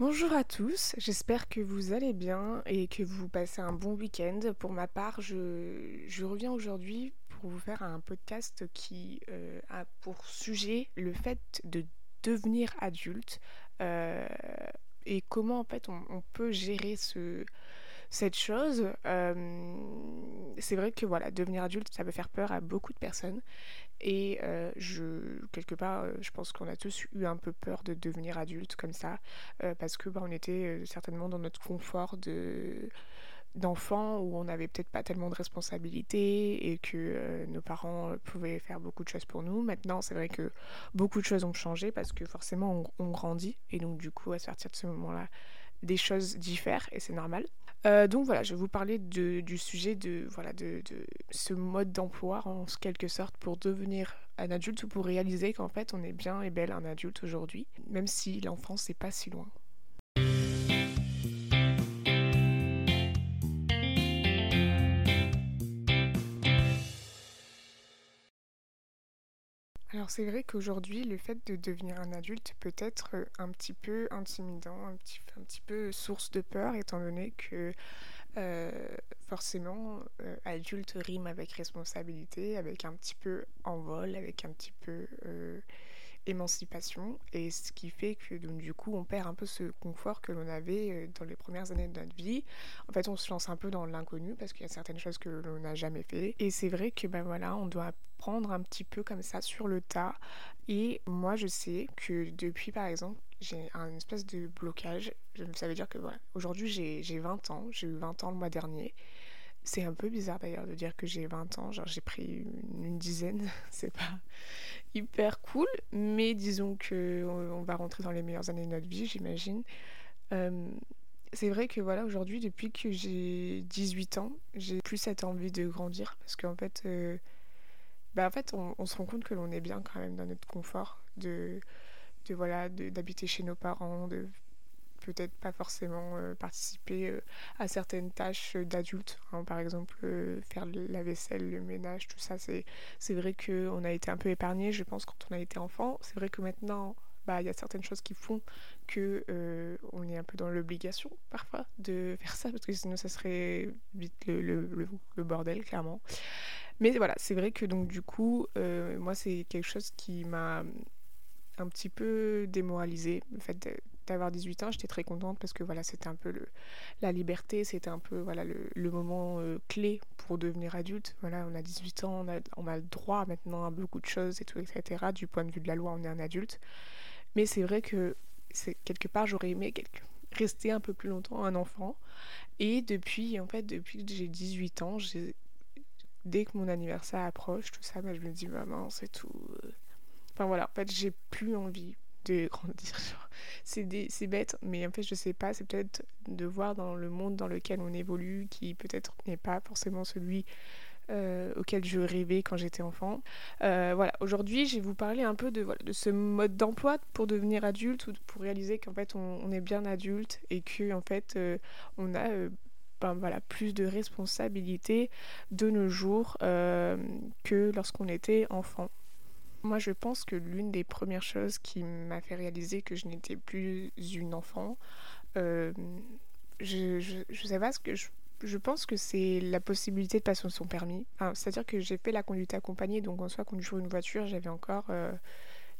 Bonjour à tous, j'espère que vous allez bien et que vous passez un bon week-end. Pour ma part, je, reviens aujourd'hui pour vous faire un podcast qui euh, a pour sujet le fait de devenir adulte euh, et comment en fait on peut gérer ce, cette chose. Euh, c'est vrai que voilà, devenir adulte, ça peut faire peur à beaucoup de personnes. Et euh, je, quelque part, euh, je pense qu'on a tous eu un peu peur de devenir adulte comme ça, parce que bah, on était certainement dans notre confort de où on n'avait peut-être pas tellement de responsabilités et que nos parents pouvaient faire beaucoup de choses pour nous. Maintenant, c'est vrai que beaucoup de choses ont changé parce que forcément on, on grandit et donc du coup à partir de ce moment-là, des choses diffèrent et c'est normal. Euh, donc voilà, je vais vous parler du sujet de, voilà, de, de ce mode d'emploi en quelque sorte pour devenir un adulte ou pour réaliser qu'en fait on est bien et belle un adulte aujourd'hui, même si l'enfance c'est pas si loin. Alors c'est vrai qu'aujourd'hui, le fait de devenir un adulte peut être euh, un petit peu intimidant, un petit, un petit peu source de peur, étant donné que euh, forcément, euh, adulte rime avec responsabilité, avec un petit peu envol, avec un petit peu émancipation et ce qui fait que du coup on perd un peu ce confort que l'on avait euh, dans les premières années de notre vie. En fait on se lance un peu dans l'inconnu parce qu'il y a certaines choses que l'on n'a jamais fait et c'est vrai que ben voilà on doit apprendre un petit peu comme ça sur le tas et moi je sais que depuis par exemple j'ai un espèce de blocage. Ça veut dire que voilà, aujourd'hui j'ai 20 ans, j'ai eu 20 ans le mois dernier. C'est un peu bizarre d'ailleurs de dire que j'ai 20 ans, genre j'ai pris une, dizaine, c'est pas hyper cool, mais disons que on, va rentrer dans les meilleures années de notre vie, j'imagine. Euh, c'est vrai que voilà, aujourd'hui, depuis que j'ai 18 ans, j'ai plus cette envie de grandir. Parce qu'en fait, euh, bah en fait on, on, se rend compte que l'on est bien quand même dans notre confort de, de voilà d'habiter chez nos parents, de peut-être pas forcément euh, participer euh, à certaines tâches d'adultes. Hein. par exemple, euh, faire la vaisselle, le ménage, tout ça. C'est, vrai qu'on a été un peu épargné, je pense, quand on a été enfant. C'est vrai que maintenant, bah, il y a certaines choses qui font que on est un peu dans l'obligation parfois de faire ça parce que sinon ça serait vite le, le, le, bordel clairement mais voilà c'est vrai que donc du coup moi c'est quelque chose qui m'a un petit peu démoralisée le fait d'avoir 18 ans, j'étais très contente parce que voilà, c'était un peu le, la liberté, c'était un peu voilà, le, moment euh, clé pour devenir adulte. Voilà, on a 18 ans, on a, on a le droit maintenant à beaucoup de choses et tout, etc. Du point de vue de la loi, on est un adulte. Mais c'est vrai que c'est quelque part, j'aurais aimé rester un peu plus longtemps un enfant. Et depuis, en fait, depuis que j'ai 18 ans, dès que mon anniversaire approche, tout ça, bah, je me dis, maman, c'est tout. Euh. Enfin voilà, en fait, j'ai plus envie de grandir. C'est bête, mais en fait, je sais pas, c'est peut-être de voir dans le monde dans lequel on évolue, qui peut-être n'est pas forcément celui euh, auquel je rêvais quand j'étais enfant. Euh, voilà, aujourd'hui, je vais vous parler un peu de, voilà, ce mode d'emploi pour devenir adulte ou pour réaliser qu'en fait, on, on, est bien adulte et que en fait, euh, on a ben, voilà, plus de responsabilités de nos jours que lorsqu'on était enfant. Moi, je pense que l'une des premières choses qui m'a fait réaliser que je n'étais plus une enfant, euh, je, sais pas ce que je, pense que c'est la possibilité de passer son permis. C'est-à-dire que j'ai fait la conduite accompagnée, donc en soi, conduire une voiture, j'avais encore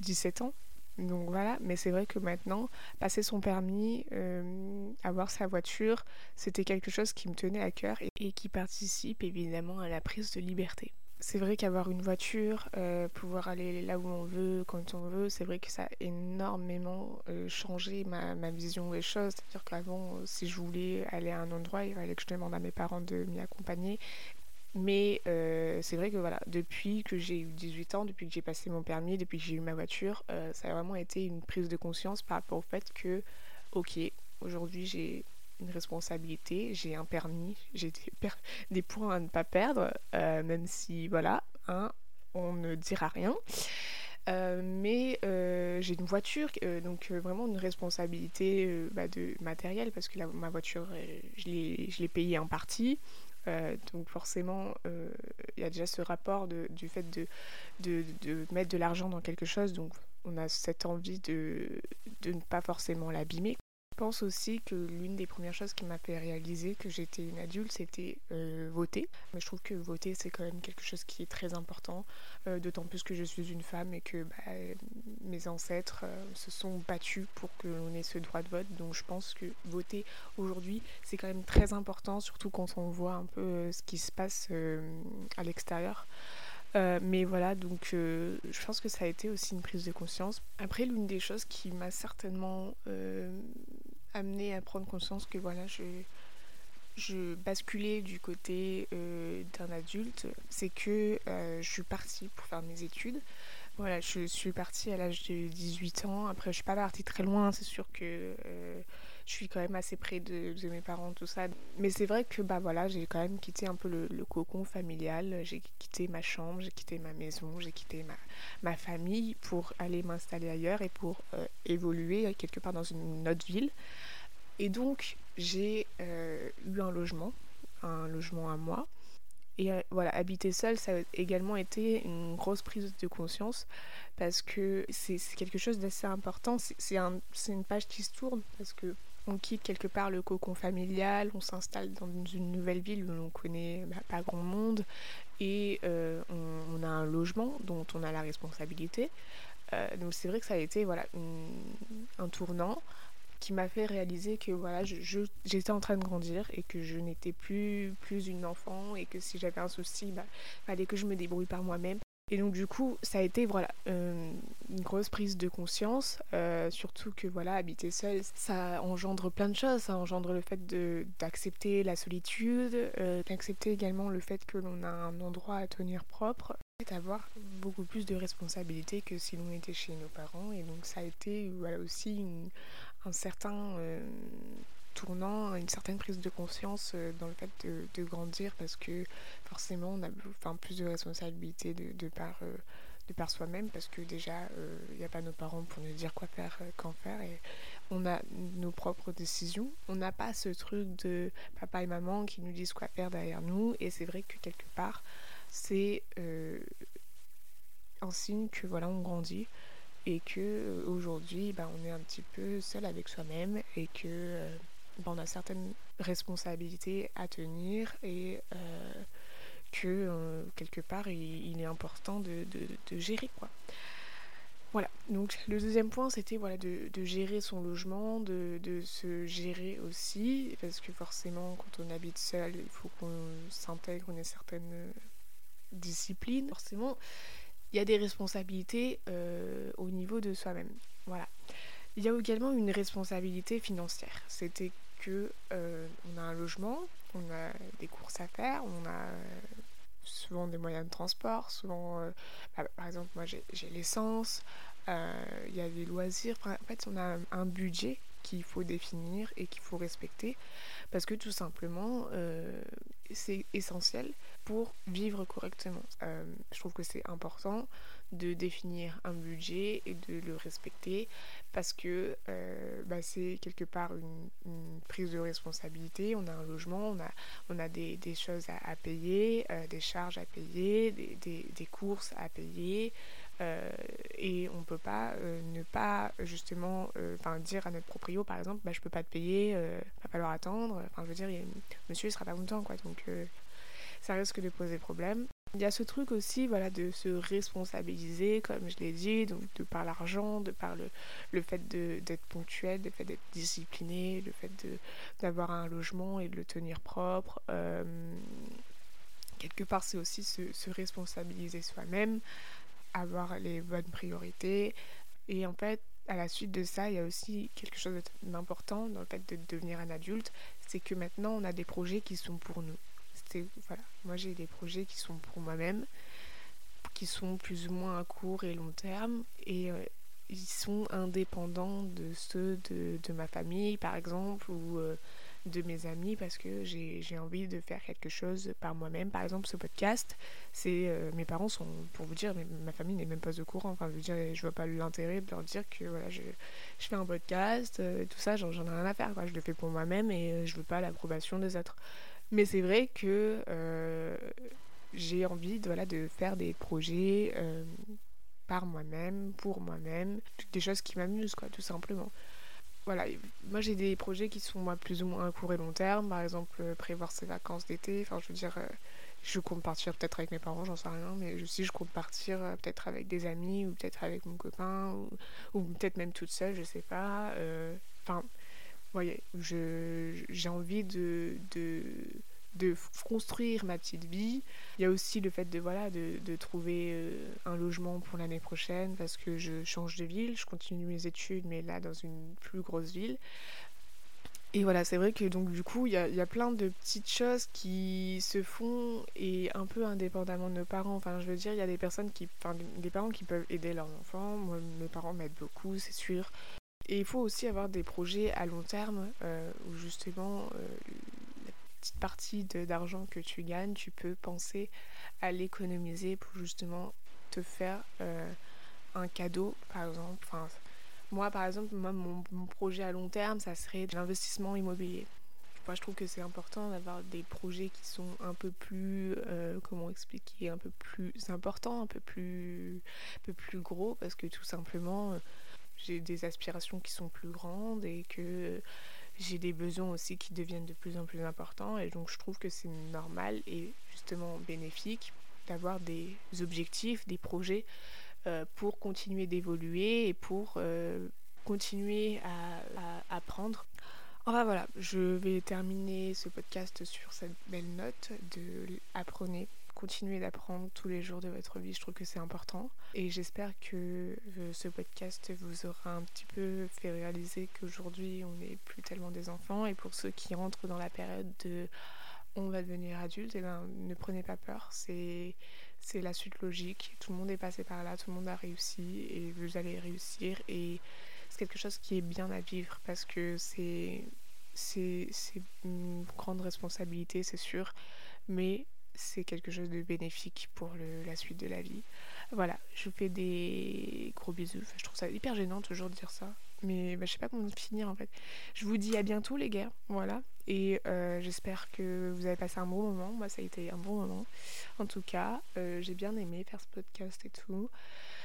17 euh, ans. Donc voilà, mais c'est vrai que maintenant, passer son permis, euh, avoir sa voiture, c'était quelque chose qui me tenait à cœur et qui participe évidemment à la prise de liberté c'est vrai qu'avoir une voiture, euh, pouvoir aller là où on veut, quand on veut, c'est vrai que ça a énormément euh, changé ma, ma, vision des choses. C'est-à-dire qu'avant, euh, si je voulais aller à un endroit, il fallait que je demande à mes parents de m'y accompagner. Mais c'est vrai que voilà, depuis que j'ai eu 18 ans, depuis que j'ai passé mon permis, depuis que j'ai eu ma voiture, ça a vraiment été une prise de conscience par rapport au fait que, ok, aujourd'hui j'ai une responsabilité, j'ai un permis, j'ai des, points à ne pas perdre, euh, même si, voilà, hein, on ne dira rien. Euh, mais euh, j'ai une voiture, donc vraiment une responsabilité bah, de matériel, parce que la, ma voiture, je l'ai payée en partie. donc forcément, il y a déjà ce rapport du fait de, mettre de l'argent dans quelque chose, donc on a cette envie de ne pas forcément l'abîmer. Je pense aussi que l'une des premières choses qui m'a fait réaliser que j'étais une adulte, c'était euh, voter. Mais je trouve que voter, c'est quand même quelque chose qui est très important, euh, d'autant plus que je suis une femme et que bah, mes ancêtres euh, se sont battus pour que l'on ait ce droit de vote. Donc je pense que voter aujourd'hui, c'est quand même très important, surtout quand on voit un peu ce qui se passe à l'extérieur. Mais voilà, donc je pense que ça a été aussi une prise de conscience. Après, l'une des choses qui m'a certainement amené à prendre conscience que voilà, je, je basculais du côté euh, d'un adulte, c'est que euh, je suis partie pour faire mes études. Voilà, je suis partie à l'âge de 18 ans. Après, je suis pas partie très loin. C'est sûr que euh, je suis quand même assez près de, mes parents, tout ça. Mais c'est vrai que bah voilà, j'ai quand même quitté un peu le, cocon familial. J'ai quitté ma chambre, j'ai quitté ma maison, j'ai quitté ma, ma famille pour aller m'installer ailleurs et pour évoluer quelque part dans une autre ville. Et donc, j'ai euh, eu un logement, un logement à moi. Et euh, voilà, habiter seul, ça a également été une grosse prise de conscience parce que c'est quelque chose d'assez important. C'est un, une page qui se tourne parce que on quitte quelque part le cocon familial, on s'installe dans une nouvelle ville où l'on connaît bah, pas grand monde et euh, on, a un logement dont on a la responsabilité. donc c'est vrai que ça a été voilà, un tournant qui m'a fait réaliser que voilà, j'étais je, en train de grandir et que je n'étais plus, plus une enfant et que si j'avais un souci, bah, fallait que je me débrouille par moi-même. Et donc du coup, ça a été voilà euh, une grosse prise de conscience, euh, surtout que voilà habiter seul, ça engendre plein de choses. Ça engendre le fait d'accepter la solitude, euh, d'accepter également le fait que l'on a un endroit à tenir propre, d'avoir beaucoup plus de responsabilités que si l'on était chez nos parents. Et donc ça a été voilà aussi un certain tournant, une certaine prise de conscience euh, dans le fait de, grandir parce que forcément on a plus de responsabilités de, par, euh, de par soi-même parce que déjà il n'y a pas nos parents pour nous dire quoi faire, quand faire et on a nos propres décisions. On n'a pas ce truc de papa et maman qui nous disent quoi faire derrière nous et c'est vrai que quelque part c'est un signe que voilà on grandit et que euh, aujourd'hui bah, on est un petit peu seul avec soi-même et que euh, bah, on a certaines responsabilités à tenir et euh, que quelque part il, est important de, gérer quoi. Voilà, donc le deuxième point c'était voilà, de, gérer son logement, de, se gérer aussi, parce que forcément quand on habite seul, il faut qu'on s'intègre, on ait certaines disciplines. Forcément, il y a des responsabilités euh, au niveau de soi-même. Voilà. Il y a également une responsabilité financière. C'était que euh, on a un logement, on a des courses à faire, on a souvent des moyens de transport, souvent, euh, bah, par exemple, moi j'ai l'essence, il y a des loisirs. En fait, on a un budget qu'il faut définir et qu'il faut respecter parce que tout simplement, c'est essentiel pour vivre correctement. Euh, je trouve que c'est important de définir un budget et de le respecter parce que euh, bah, c'est quelque part une, prise de responsabilité. On a un logement, on a, des, choses à, payer, euh, des charges à payer, des, courses à payer. Et on ne peut pas ne pas justement dire à notre proprio par exemple bah, je peux pas te payer, il va falloir attendre. Enfin je veux dire, monsieur il sera pas content quoi. Donc ça risque de poser problème. Il y a ce truc aussi voilà, de se responsabiliser, comme je l'ai dit, donc de par l'argent, de par le, le fait d'être ponctuel, le fait d'être discipliné, le fait d'avoir un logement et de le tenir propre. Euh, quelque part, c'est aussi se, responsabiliser soi-même, avoir les bonnes priorités. Et en fait, à la suite de ça, il y a aussi quelque chose d'important dans le fait de devenir un adulte, c'est que maintenant, on a des projets qui sont pour nous voilà, moi j'ai des projets qui sont pour moi-même, qui sont plus ou moins à court et long terme, et euh, ils sont indépendants de ceux de, de, ma famille, par exemple, ou euh, de mes amis, parce que j'ai envie de faire quelque chose par moi-même. Par exemple, ce podcast, c'est euh, mes parents sont, pour vous dire, ma famille n'est même pas au courant. Enfin, je veux dire, je vois pas l'intérêt de leur dire que voilà, je, je fais un podcast, tout ça, j'en ai rien à faire. Je le fais pour moi-même et je veux pas l'approbation des autres. Mais c'est vrai que euh, j'ai envie de, de faire des projets euh, par moi-même, pour moi-même, des choses qui m'amusent, quoi, tout simplement. Voilà, moi j'ai des projets qui sont plus ou moins à court et long terme, par exemple prévoir ses vacances d'été, enfin je veux dire je compte partir peut-être avec mes parents, j'en sais rien, mais aussi je compte partir euh, peut-être avec des amis ou peut-être avec mon copain ou, peut-être même toute seule, je sais pas. Euh, enfin, vous voyez, j'ai envie de, de, construire ma petite vie. Il y a aussi le fait de, voilà, de, de trouver euh, un logement pour l'année prochaine parce que je change de ville, je continue mes études, mais là dans une plus grosse ville. Et voilà, c'est vrai que donc du coup, il y a, plein de petites choses qui se font et un peu indépendamment de nos parents. Enfin, je veux dire, il y a des personnes qui, enfin, des parents qui peuvent aider leurs enfants. Moi, mes parents m'aident beaucoup, c'est sûr. Et il faut aussi avoir des projets à long terme euh, où justement euh, petite partie d'argent que tu gagnes, tu peux penser à l'économiser pour justement te faire euh, un cadeau, par exemple. Enfin, moi, par exemple, mon, projet à long terme, ça serait l'investissement immobilier. Moi, je trouve que c'est important d'avoir des projets qui sont un peu plus, euh, comment expliquer, un peu plus importants, un peu plus, un peu plus gros, parce que tout simplement, euh, j'ai des aspirations qui sont plus grandes et que j'ai des besoins aussi qui deviennent de plus en plus importants. Et donc, je trouve que c'est normal et justement bénéfique d'avoir des objectifs, des projets euh, pour continuer d'évoluer et pour euh, continuer à, apprendre. Enfin voilà, je vais terminer ce podcast sur cette belle note de apprenez, continuez d'apprendre tous les jours de votre vie, je trouve que c'est important. Et j'espère que euh, ce podcast vous aura un petit peu fait réaliser qu'aujourd'hui on n'est plus tellement des enfants. Et pour ceux qui rentrent dans la période de on va devenir adulte, eh ben, ne prenez pas peur, c'est c'est la suite logique. Tout le monde est passé par là, tout le monde a réussi et vous allez réussir. Et c'est quelque chose qui est bien à vivre parce que c'est, c'est, une grande responsabilité, c'est sûr, mais c'est quelque chose de bénéfique pour la suite de la vie. Voilà, je vous fais des gros bisous. je trouve ça hyper gênant toujours de dire ça. Mais bah, je sais pas comment finir en fait. Je vous dis à bientôt les gars. Voilà. Et euh, j'espère que vous avez passé un bon moment. Moi, ça a été un bon moment. En tout cas, euh, j'ai bien aimé faire ce podcast et tout.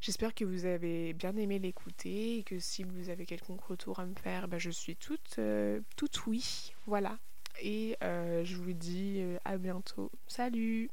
J'espère que vous avez bien aimé l'écouter et que si vous avez quelconque retour à me faire, bah, je suis toute, euh, toute oui. Voilà. Et je vous dis à bientôt. Salut